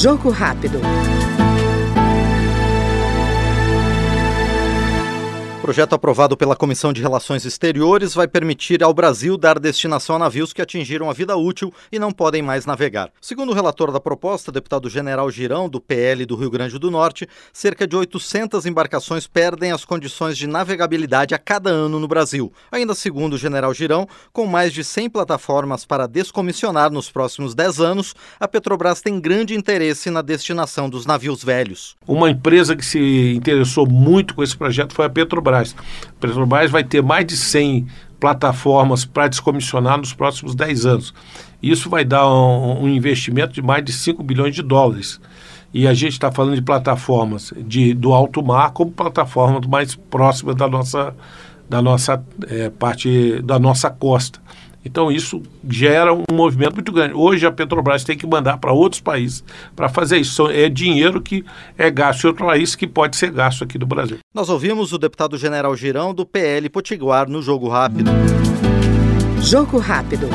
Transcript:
Jogo rápido. Projeto aprovado pela Comissão de Relações Exteriores vai permitir ao Brasil dar destinação a navios que atingiram a vida útil e não podem mais navegar. Segundo o relator da proposta, deputado General Girão, do PL do Rio Grande do Norte, cerca de 800 embarcações perdem as condições de navegabilidade a cada ano no Brasil. Ainda segundo o General Girão, com mais de 100 plataformas para descomissionar nos próximos 10 anos, a Petrobras tem grande interesse na destinação dos navios velhos. Uma empresa que se interessou muito com esse projeto foi a Petrobras. Petrobras. A Petrobras vai ter mais de 100 plataformas para descomissionar nos próximos 10 anos. Isso vai dar um, um investimento de mais de 5 bilhões de dólares. E a gente está falando de plataformas de, do alto mar como plataformas mais próximas da nossa, da nossa é, parte da nossa costa. Então isso gera um movimento muito grande. Hoje a Petrobras tem que mandar para outros países para fazer isso. É dinheiro que é gasto em outro país que pode ser gasto aqui no Brasil. Nós ouvimos o deputado General Girão do PL Potiguar no Jogo Rápido. Jogo Rápido.